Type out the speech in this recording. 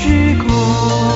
去过。